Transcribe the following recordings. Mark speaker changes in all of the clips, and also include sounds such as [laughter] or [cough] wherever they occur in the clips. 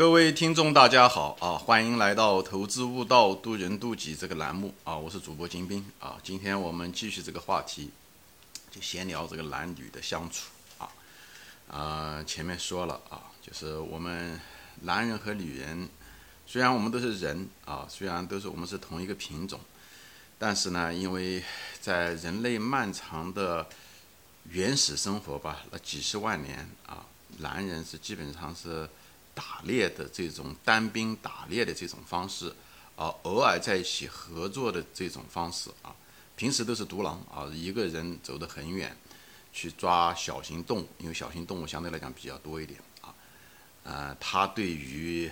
Speaker 1: 各位听众，大家好啊！欢迎来到《投资悟道，渡人渡己》这个栏目啊！我是主播金兵啊！今天我们继续这个话题，就闲聊这个男女的相处啊啊！前面说了啊，就是我们男人和女人，虽然我们都是人啊，虽然都是我们是同一个品种，但是呢，因为在人类漫长的原始生活吧，那几十万年啊，男人是基本上是。打猎的这种单兵打猎的这种方式，啊，偶尔在一起合作的这种方式啊，平时都是独狼啊，一个人走得很远，去抓小型动物，因为小型动物相对来讲比较多一点啊，呃，他对于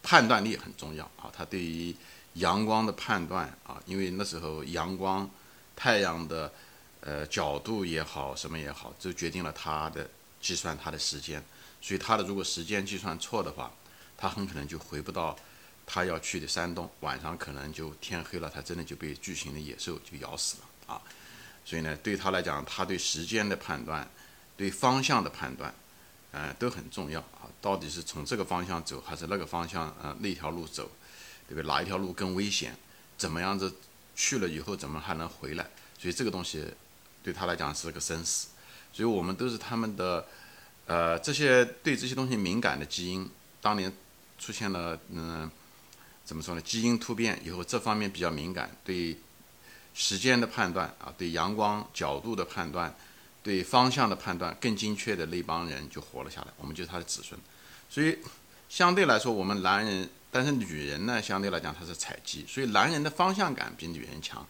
Speaker 1: 判断力很重要啊，他对于阳光的判断啊，因为那时候阳光、太阳的呃角度也好，什么也好，就决定了他的计算他的时间。所以他的如果时间计算错的话，他很可能就回不到他要去的山洞，晚上可能就天黑了，他真的就被巨型的野兽就咬死了啊！所以呢，对他来讲，他对时间的判断、对方向的判断，呃，都很重要啊。到底是从这个方向走，还是那个方向？呃，那条路走，对不对？哪一条路更危险？怎么样子去了以后，怎么还能回来？所以这个东西对他来讲是个生死。所以我们都是他们的。呃，这些对这些东西敏感的基因，当年出现了，嗯，怎么说呢？基因突变以后，这方面比较敏感，对时间的判断啊，对阳光角度的判断，对方向的判断更精确的那帮人就活了下来，我们就是他的子孙。所以相对来说，我们男人，但是女人呢，相对来讲她是采集，所以男人的方向感比女人强，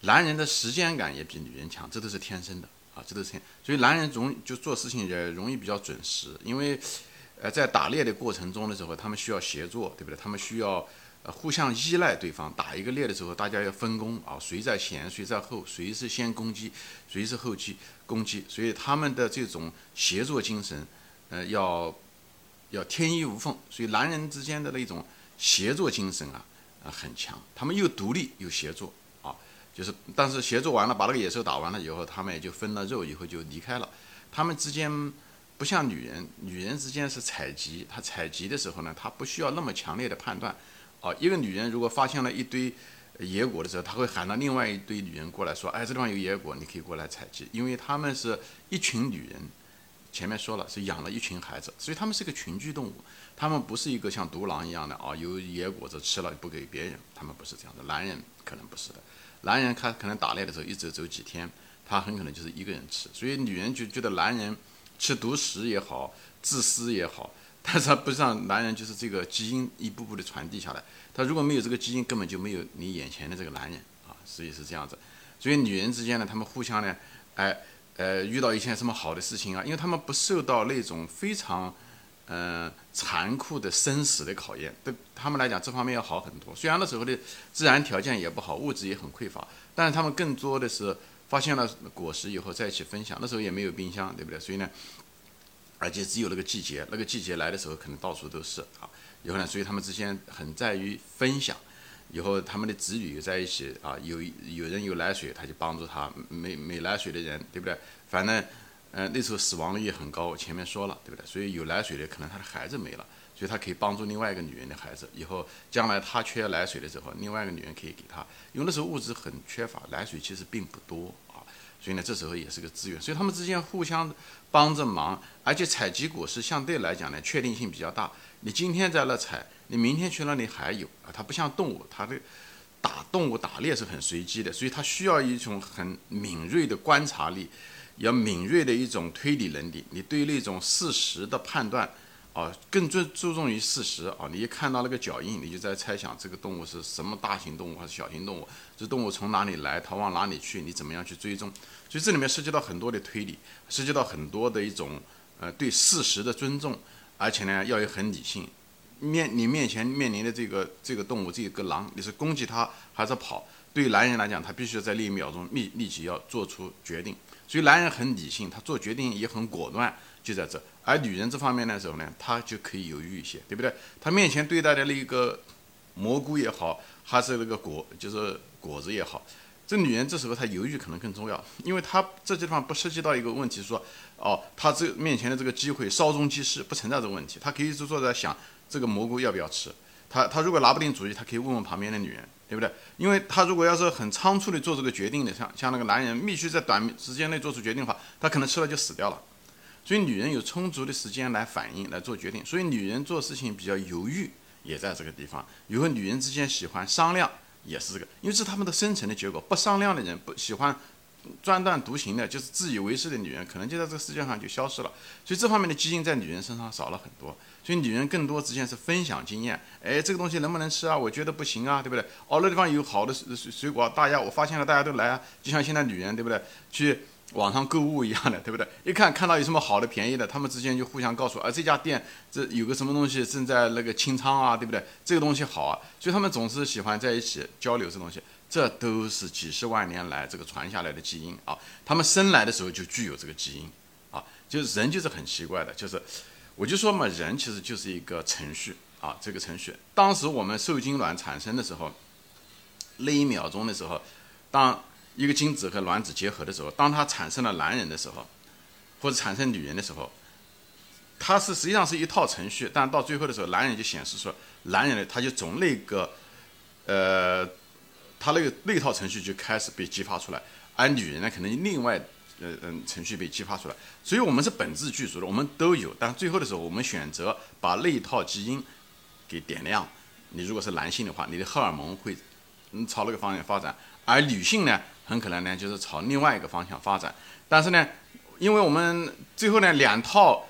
Speaker 1: 男人的时间感也比女人强，这都是天生的。啊，这都是所以男人容就做事情也容易比较准时，因为，呃，在打猎的过程中的时候，他们需要协作，对不对？他们需要呃互相依赖对方。打一个猎的时候，大家要分工啊，谁在前，谁在后，谁是先攻击，谁是后击攻击。所以他们的这种协作精神，呃，要要天衣无缝。所以男人之间的那种协作精神啊，啊很强，他们又独立又协作。就是，但是协作完了，把那个野兽打完了以后，他们也就分了肉，以后就离开了。他们之间不像女人，女人之间是采集，她采集的时候呢，她不需要那么强烈的判断。哦，一个女人如果发现了一堆野果的时候，她会喊到另外一堆女人过来说：“哎，这地方有野果，你可以过来采集。”因为他们是一群女人，前面说了是养了一群孩子，所以他们是个群居动物。他们不是一个像独狼一样的啊，有野果子吃了不给别人，他们不是这样的。男人可能不是的。男人他可能打猎的时候一走走几天，他很可能就是一个人吃，所以女人就觉得男人吃独食也好，自私也好，[laughs] 但是他不像男人就是这个基因一步步的传递下来，他如果没有这个基因，根本就没有你眼前的这个男人啊，所以是这样子。所以女人之间呢，他们互相呢，哎，呃，遇到一些什么好的事情啊，因为他们不受到那种非常。嗯，残酷的生死的考验，对他们来讲，这方面要好很多。虽然那时候的自然条件也不好，物质也很匮乏，但是他们更多的是发现了果实以后在一起分享。那时候也没有冰箱，对不对？所以呢，而且只有那个季节，那个季节来的时候，可能到处都是啊。以后呢，所以他们之间很在于分享。以后他们的子女在一起啊，有有人有奶水，他就帮助他；没没奶水的人，对不对？反正。嗯，那时候死亡率也很高，前面说了，对不对？所以有奶水的，可能他的孩子没了，所以他可以帮助另外一个女人的孩子。以后将来他缺奶水的时候，另外一个女人可以给他。因为那时候物质很缺乏，奶水其实并不多啊，所以呢，这时候也是个资源。所以他们之间互相帮着忙，而且采集果实相对来讲呢，确定性比较大。你今天在那采，你明天去那里还有啊。它不像动物，它的打动物打猎是很随机的，所以它需要一种很敏锐的观察力。要敏锐的一种推理能力，你对那种事实的判断，啊，更注注重于事实啊。你一看到那个脚印，你就在猜想这个动物是什么大型动物还是小型动物，这动物从哪里来，它往哪里去，你怎么样去追踪？所以这里面涉及到很多的推理，涉及到很多的一种呃对事实的尊重，而且呢要有很理性。面你面前面临的这个这个动物，这个狼，你是攻击它还是跑？对男人来讲，他必须在那一秒钟立立即要做出决定。所以男人很理性，他做决定也很果断，就在这。而女人这方面的时候呢，她就可以犹豫一些，对不对？她面前对待的那个蘑菇也好，还是那个果，就是果子也好，这女人这时候她犹豫可能更重要，因为她这地方不涉及到一个问题，说哦，她这面前的这个机会稍纵即逝，不存在这个问题，她可以就坐在想这个蘑菇要不要吃。她她如果拿不定主意，她可以问问旁边的女人，对不对？因为他如果要是很仓促的做这个决定的，像像那个男人必须在短时间内做出决定的话，他可能吃了就死掉了。所以女人有充足的时间来反应来做决定，所以女人做事情比较犹豫，也在这个地方。以后女人之间喜欢商量。也是这个，因为是他们的生存的结果。不商量的人，不喜欢专断独行的，就是自以为是的女人，可能就在这个世界上就消失了。所以这方面的基因在女人身上少了很多。所以女人更多之前是分享经验。哎，这个东西能不能吃啊？我觉得不行啊，对不对？哦，那地方有好的水水果，大家我发现了，大家都来啊。就像现在女人，对不对？去。网上购物一样的，对不对？[laughs] 一看看到有什么好的、便宜的，他们之间就互相告诉，啊，这家店这有个什么东西正在那个清仓啊，对不对？这个东西好啊，所以他们总是喜欢在一起交流这东西。这都是几十万年来这个传下来的基因啊。他们生来的时候就具有这个基因啊，就是人就是很奇怪的，就是我就说嘛，人其实就是一个程序啊，这个程序。当时我们受精卵产生的时候，那一秒钟的时候，当。一个精子和卵子结合的时候，当它产生了男人的时候，或者产生女人的时候，它是实际上是一套程序，但到最后的时候，男人就显示出男人呢，他就从那个，呃，他那个那套程序就开始被激发出来，而女人呢，可能另外呃嗯程序被激发出来，所以我们是本质具足的，我们都有，但最后的时候，我们选择把那一套基因给点亮。你如果是男性的话，你的荷尔蒙会嗯朝那个方向发展，而女性呢？很可能呢，就是朝另外一个方向发展。但是呢，因为我们最后呢，两套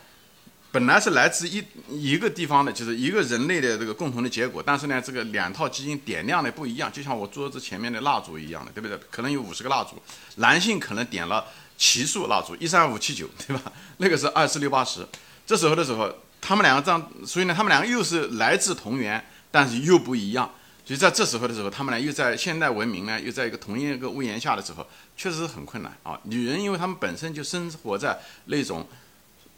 Speaker 1: 本来是来自一一个地方的，就是一个人类的这个共同的结果。但是呢，这个两套基因点亮的不一样，就像我桌子前面的蜡烛一样的，对不对？可能有五十个蜡烛，男性可能点了奇数蜡烛，一三五七九，对吧？[laughs] 那个是二四六八十。这时候的时候，他们两个这样，所以呢，他们两个又是来自同源，但是又不一样。所以在这时候的时候，他们呢又在现代文明呢又在一个同一个屋檐下的时候，确实是很困难啊。女人，因为她们本身就生活在那种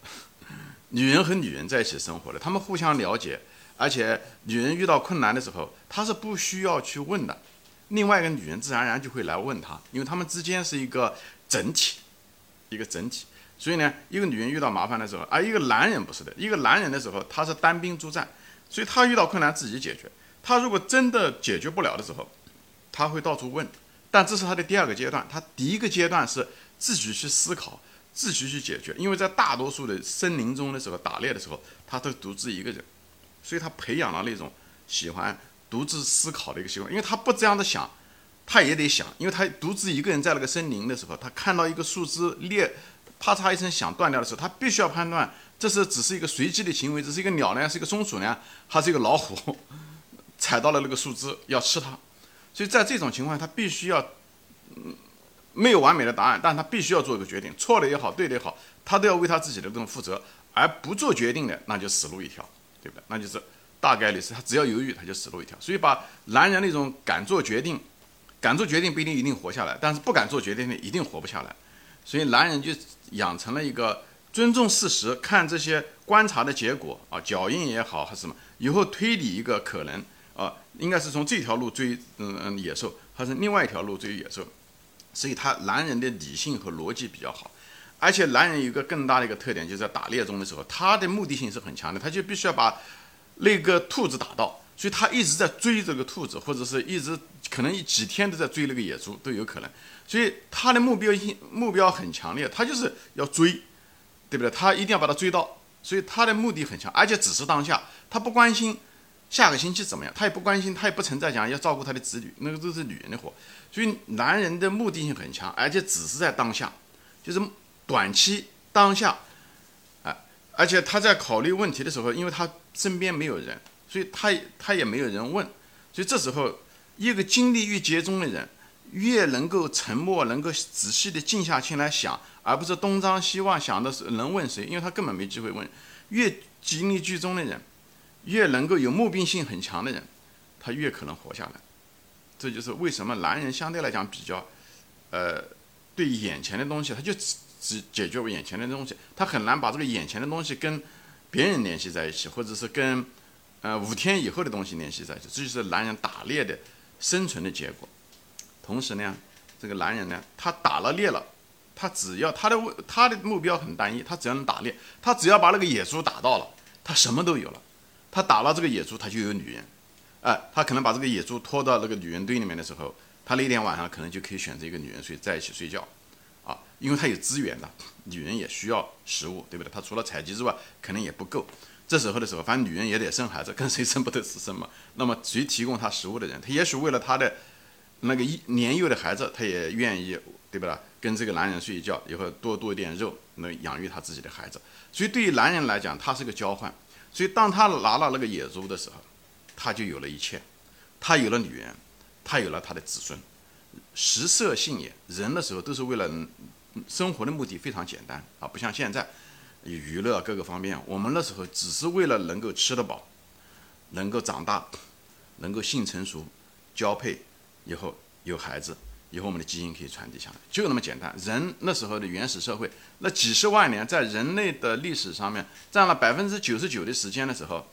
Speaker 1: [laughs] 女人和女人在一起生活的，她们互相了解，而且女人遇到困难的时候，她是不需要去问的，另外一个女人自然而然就会来问她，因为她们之间是一个整体，一个整体。所以呢，一个女人遇到麻烦的时候，而一个男人不是的，一个男人的时候他是单兵作战，所以他遇到困难自己解决。他如果真的解决不了的时候，他会到处问，但这是他的第二个阶段。他第一个阶段是自己去思考，自己去解决。因为在大多数的森林中的时候，打猎的时候，他都独自一个人，所以他培养了那种喜欢独自思考的一个习惯。因为他不这样的想，他也得想，因为他独自一个人在那个森林的时候，他看到一个树枝裂，啪嚓一声响断掉的时候，他必须要判断这是只是一个随机的行为，这是一个鸟呢，是一个松鼠呢，还是一个老虎？踩到了那个树枝要吃它，所以在这种情况，他必须要，嗯，没有完美的答案，但他必须要做一个决定，错了也好，对的也好，他都要为他自己的这种负责，而不做决定的，那就死路一条，对不对？那就是大概率是他只要犹豫，他就死路一条。所以把男人那种敢做决定，敢做决定不一定一定活下来，但是不敢做决定的一定活不下来。所以男人就养成了一个尊重事实，看这些观察的结果啊，脚印也好还是什么，以后推理一个可能。啊，应该是从这条路追，嗯，野兽，还是另外一条路追野兽，所以他男人的理性和逻辑比较好，而且男人有个更大的一个特点，就是在打猎中的时候，他的目的性是很强的，他就必须要把那个兔子打到，所以他一直在追这个兔子，或者是一直可能几天都在追那个野猪都有可能，所以他的目标性目标很强烈，他就是要追，对不对？他一定要把它追到，所以他的目的很强，而且只是当下，他不关心。下个星期怎么样？他也不关心，他也不存在讲要照顾他的子女，那个都是女人的活。所以男人的目的性很强，而且只是在当下，就是短期当下，啊，而且他在考虑问题的时候，因为他身边没有人，所以他他也没有人问，所以这时候一个精力越集中的人，越能够沉默，能够仔细的静下心来想，而不是东张西望想的是能问谁，因为他根本没机会问。越精力集中的人。越能够有目的性很强的人，他越可能活下来。这就是为什么男人相对来讲比较，呃，对眼前的东西，他就只只解决眼前的东西，他很难把这个眼前的东西跟别人联系在一起，或者是跟呃五天以后的东西联系在一起。这就是男人打猎的生存的结果。同时呢，这个男人呢，他打了猎了，他只要他的他的目标很单一，他只要能打猎，他只要把那个野猪打到了，他什么都有了。他打了这个野猪，他就有女人，哎，他可能把这个野猪拖到那个女人堆里面的时候，他那天晚上可能就可以选择一个女人睡在一起睡觉，啊，因为他有资源的，女人也需要食物，对不对？他除了采集之外，可能也不够。这时候的时候，反正女人也得生孩子，跟谁生不得是生嘛。那么谁提供他食物的人，他也许为了他的那个一年幼的孩子，他也愿意，对不对？跟这个男人睡一觉，以后多多一点肉，能养育他自己的孩子。所以对于男人来讲，他是个交换。所以，当他拿了那个野猪的时候，他就有了一切，他有了女人，他有了他的子孙。食色性也，人的时候都是为了生活的目的非常简单啊，不像现在娱乐各个方面，我们那时候只是为了能够吃得饱，能够长大，能够性成熟，交配以后有孩子。以后我们的基因可以传递下来，就那么简单。人那时候的原始社会，那几十万年在人类的历史上面占了百分之九十九的时间的时候，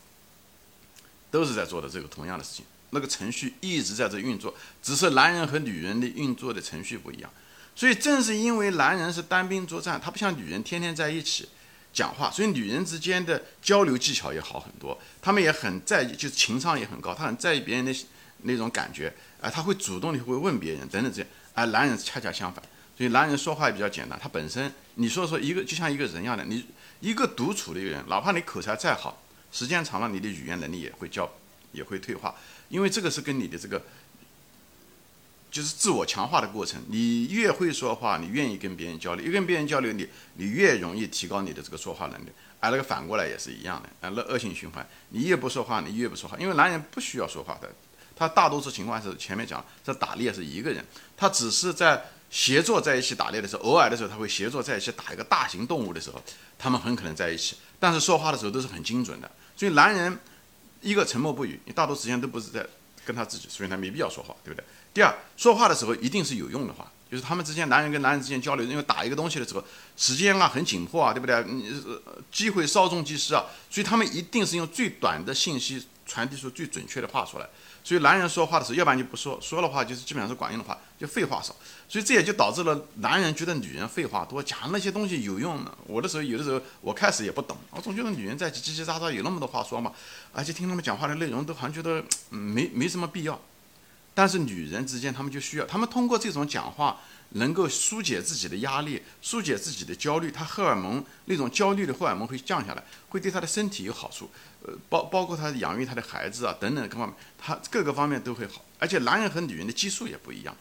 Speaker 1: 都是在做的这个同样的事情。那个程序一直在这运作，只是男人和女人的运作的程序不一样。所以正是因为男人是单兵作战，他不像女人天天在一起讲话，所以女人之间的交流技巧也好很多。他们也很在意，就是情商也很高，他很在意别人的。那种感觉，啊，他会主动的会问别人等等这样，啊，男人恰恰相反，所以男人说话也比较简单。他本身，你说说一个就像一个人一样的，你一个独处的人，哪怕你口才再好，时间长了，你的语言能力也会较也会退化，因为这个是跟你的这个就是自我强化的过程。你越会说话，你愿意跟别人交流，越跟别人交流，你你越容易提高你的这个说话能力。哎，那个反过来也是一样的，啊，那恶性循环，你越不说话，你越不说话，因为男人不需要说话的。他大多数情况是前面讲，这打猎是一个人，他只是在协作在一起打猎的时候，偶尔的时候他会协作在一起打一个大型动物的时候，他们很可能在一起。但是说话的时候都是很精准的，所以男人一个沉默不语，你大多时间都不是在跟他自己，所以他没必要说话，对不对？第二，说话的时候一定是有用的话，就是他们之间男人跟男人之间交流，因为打一个东西的时候时间啊很紧迫啊，对不对？你机会稍纵即逝啊，所以他们一定是用最短的信息传递出最准确的话出来。所以男人说话的时候，要不然就不说，说的话就是基本上是管用的话，就废话少。所以这也就导致了男人觉得女人废话多，讲那些东西有用的。我的时候有的时候我开始也不懂，我总觉得女人在叽叽喳喳有那么多话说嘛，而且听他们讲话的内容都好像觉得没没什么必要。但是女人之间，他们就需要，他们通过这种讲话。能够疏解自己的压力，疏解自己的焦虑，他荷尔蒙那种焦虑的荷尔蒙会降下来，会对他的身体有好处，呃，包包括他养育他的孩子啊等等各方面，他各个方面都会好。而且男人和女人的激素也不一样，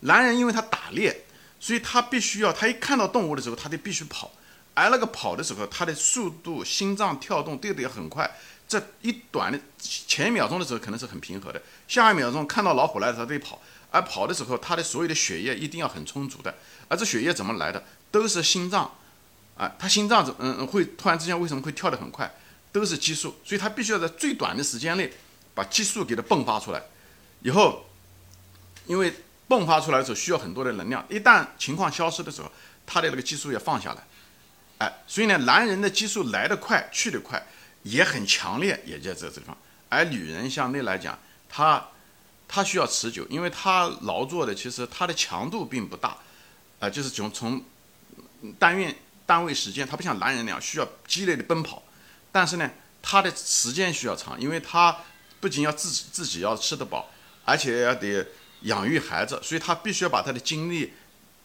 Speaker 1: 男人因为他打猎，所以他必须要，他一看到动物的时候，他就必须跑，而那个跑的时候，他的速度、心脏跳动都得也很快，这一短的前一秒钟的时候可能是很平和的，下一秒钟看到老虎来的时候得跑。而跑的时候，他的所有的血液一定要很充足的。而这血液怎么来的？都是心脏，啊，他心脏怎嗯会突然之间为什么会跳得很快？都是激素，所以他必须要在最短的时间内把激素给它迸发出来。以后，因为迸发出来的时候需要很多的能量，一旦情况消失的时候，他的那个激素要放下来。哎，所以呢，男人的激素来得快，去得快，也很强烈，也在这地方。而女人相对来讲，她。它需要持久，因为它劳作的其实它的强度并不大，啊，就是从从单元单位时间，它不像男人那样需要激烈的奔跑，但是呢，它的时间需要长，因为它不仅要自己自己要吃得饱，而且要得养育孩子，所以他必须要把他的精力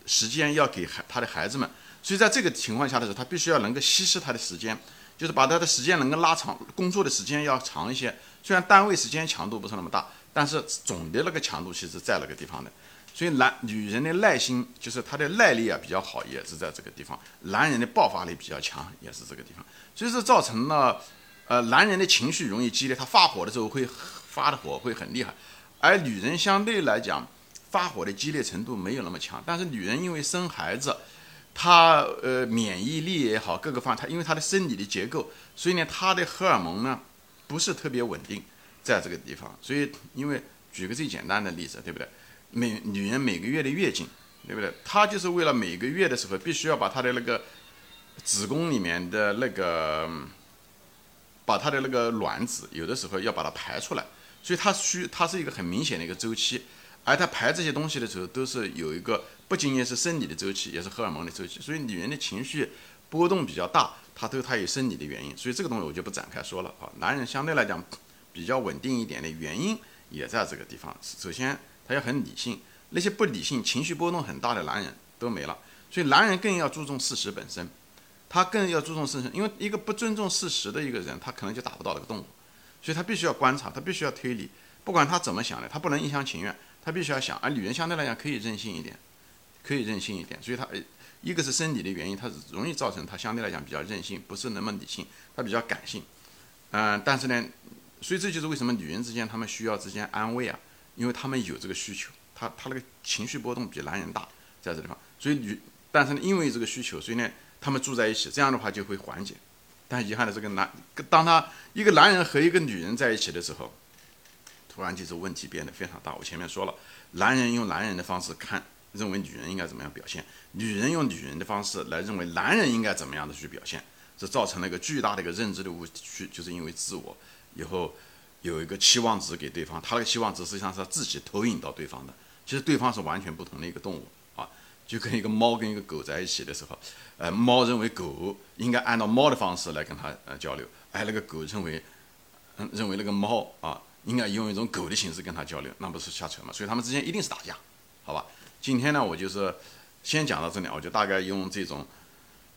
Speaker 1: 时间要给孩他的孩子们，所以在这个情况下的时候，他必须要能够稀释他的时间，就是把他的时间能够拉长，工作的时间要长一些，虽然单位时间强度不是那么大。但是总的那个强度其实在那个地方的，所以男女人的耐心就是她的耐力啊比较好，也是在这个地方；男人的爆发力比较强，也是这个地方。所以说造成了，呃，男人的情绪容易激烈，他发火的时候会发的火会很厉害，而女人相对来讲发火的激烈程度没有那么强。但是女人因为生孩子，她呃免疫力也好，各个方她因为她的生理的结构，所以呢她的荷尔蒙呢不是特别稳定。在这个地方，所以因为举个最简单的例子，对不对？每女人每个月的月经，对不对？她就是为了每个月的时候必须要把她的那个子宫里面的那个，把她的那个卵子有的时候要把它排出来，所以它需它是一个很明显的一个周期。而她排这些东西的时候，都是有一个不仅仅是生理的周期，也是荷尔蒙的周期。所以女人的情绪波动比较大，它都它有生理的原因。所以这个东西我就不展开说了啊。男人相对来讲比较稳定一点的原因也在这个地方。首先，他要很理性，那些不理性、情绪波动很大的男人都没了。所以男人更要注重事实本身，他更要注重事实，因为一个不尊重事实的一个人，他可能就打不到这个动物。所以他必须要观察，他必须要推理，不管他怎么想的，他不能一厢情愿，他必须要想。而女人相对来讲可以任性一点，可以任性一点。所以她一个是生理的原因，它容易造成他相对来讲比较任性，不是那么理性，他比较感性。嗯，但是呢，所以这就是为什么女人之间她们需要之间安慰啊，因为她们有这个需求，她她那个情绪波动比男人大，在这地方。所以女，但是呢，因为这个需求，所以呢，她们住在一起，这样的话就会缓解。但遗憾的，这个男，当他一个男人和一个女人在一起的时候，突然就是问题变得非常大。我前面说了，男人用男人的方式看，认为女人应该怎么样表现；女人用女人的方式来认为男人应该怎么样的去表现，这造成了一个巨大的一个认知的误区，就是因为自我以后有一个期望值给对方，他的期望值实际上是他自己投影到对方的，其实对方是完全不同的一个动物啊。就跟一个猫跟一个狗在一起的时候，呃，猫认为狗应该按照猫的方式来跟它呃交流，哎，那个狗认为，嗯，认为那个猫啊应该用一种狗的形式跟它交流，那不是瞎扯吗？所以他们之间一定是打架，好吧？今天呢，我就是先讲到这里，我就大概用这种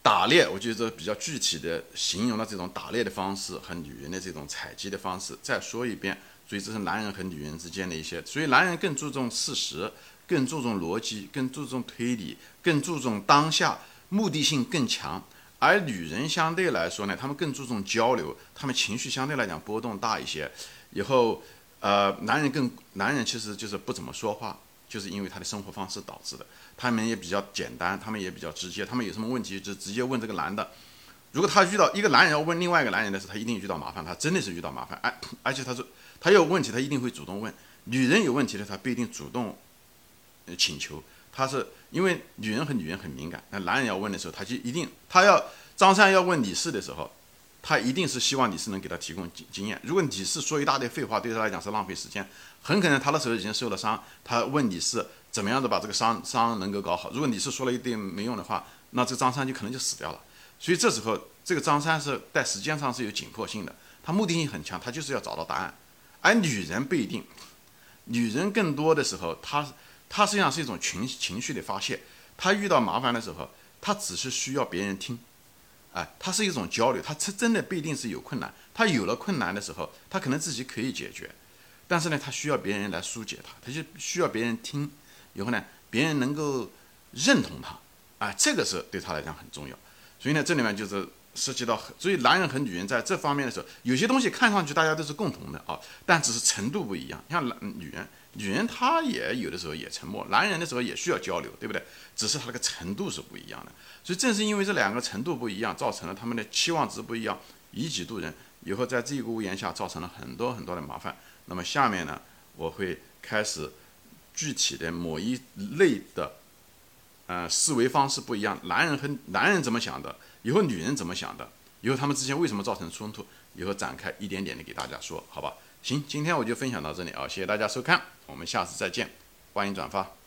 Speaker 1: 打猎，我觉得比较具体的形容了这种打猎的方式和女人的这种采集的方式，再说一遍。所以这是男人和女人之间的一些，所以男人更注重事实。更注重逻辑，更注重推理，更注重当下，目的性更强。而女人相对来说呢，她们更注重交流，她们情绪相对来讲波动大一些。以后，呃，男人更，男人其实就是不怎么说话，就是因为他的生活方式导致的。他们也比较简单，他们也比较直接，他们有什么问题就直接问这个男的。如果他遇到一个男人要问另外一个男人的时候，他一定遇到麻烦，他真的是遇到麻烦。而而且他说他有问题，他一定会主动问。女人有问题的，他不一定主动。请求，他是因为女人和女人很敏感，那男人要问的时候，他就一定，他要张三要问李四的时候，他一定是希望你是能给他提供经经验。如果你是说一大堆废话，对他来讲是浪费时间，很可能他的时候已经受了伤，他问你是怎么样的把这个伤伤能够搞好。如果你是说了一堆没用的话，那这张三就可能就死掉了。所以这时候，这个张三是在时间上是有紧迫性的，他目的性很强，他就是要找到答案。而女人不一定，女人更多的时候，她。她实际上是一种情情绪的发泄，他遇到麻烦的时候，他只是需要别人听，啊，它是一种交流，他真真的不一定是有困难，他有了困难的时候，他可能自己可以解决，但是呢，他需要别人来疏解他，他就需要别人听，以后呢，别人能够认同他，啊，这个是对他来讲很重要，所以呢，这里面就是涉及到，所以男人和女人在这方面的时候，有些东西看上去大家都是共同的啊，但只是程度不一样，像男女人。女人她也有的时候也沉默，男人的时候也需要交流，对不对？只是他那个程度是不一样的。所以正是因为这两个程度不一样，造成了他们的期望值不一样，以己度人，以后在这个屋檐下造成了很多很多的麻烦。那么下面呢，我会开始具体的某一类的，呃，思维方式不一样，男人和男人怎么想的，以后女人怎么想的，以后他们之间为什么造成冲突，以后展开一点点的给大家说，好吧？行，今天我就分享到这里啊，谢谢大家收看，我们下次再见，欢迎转发。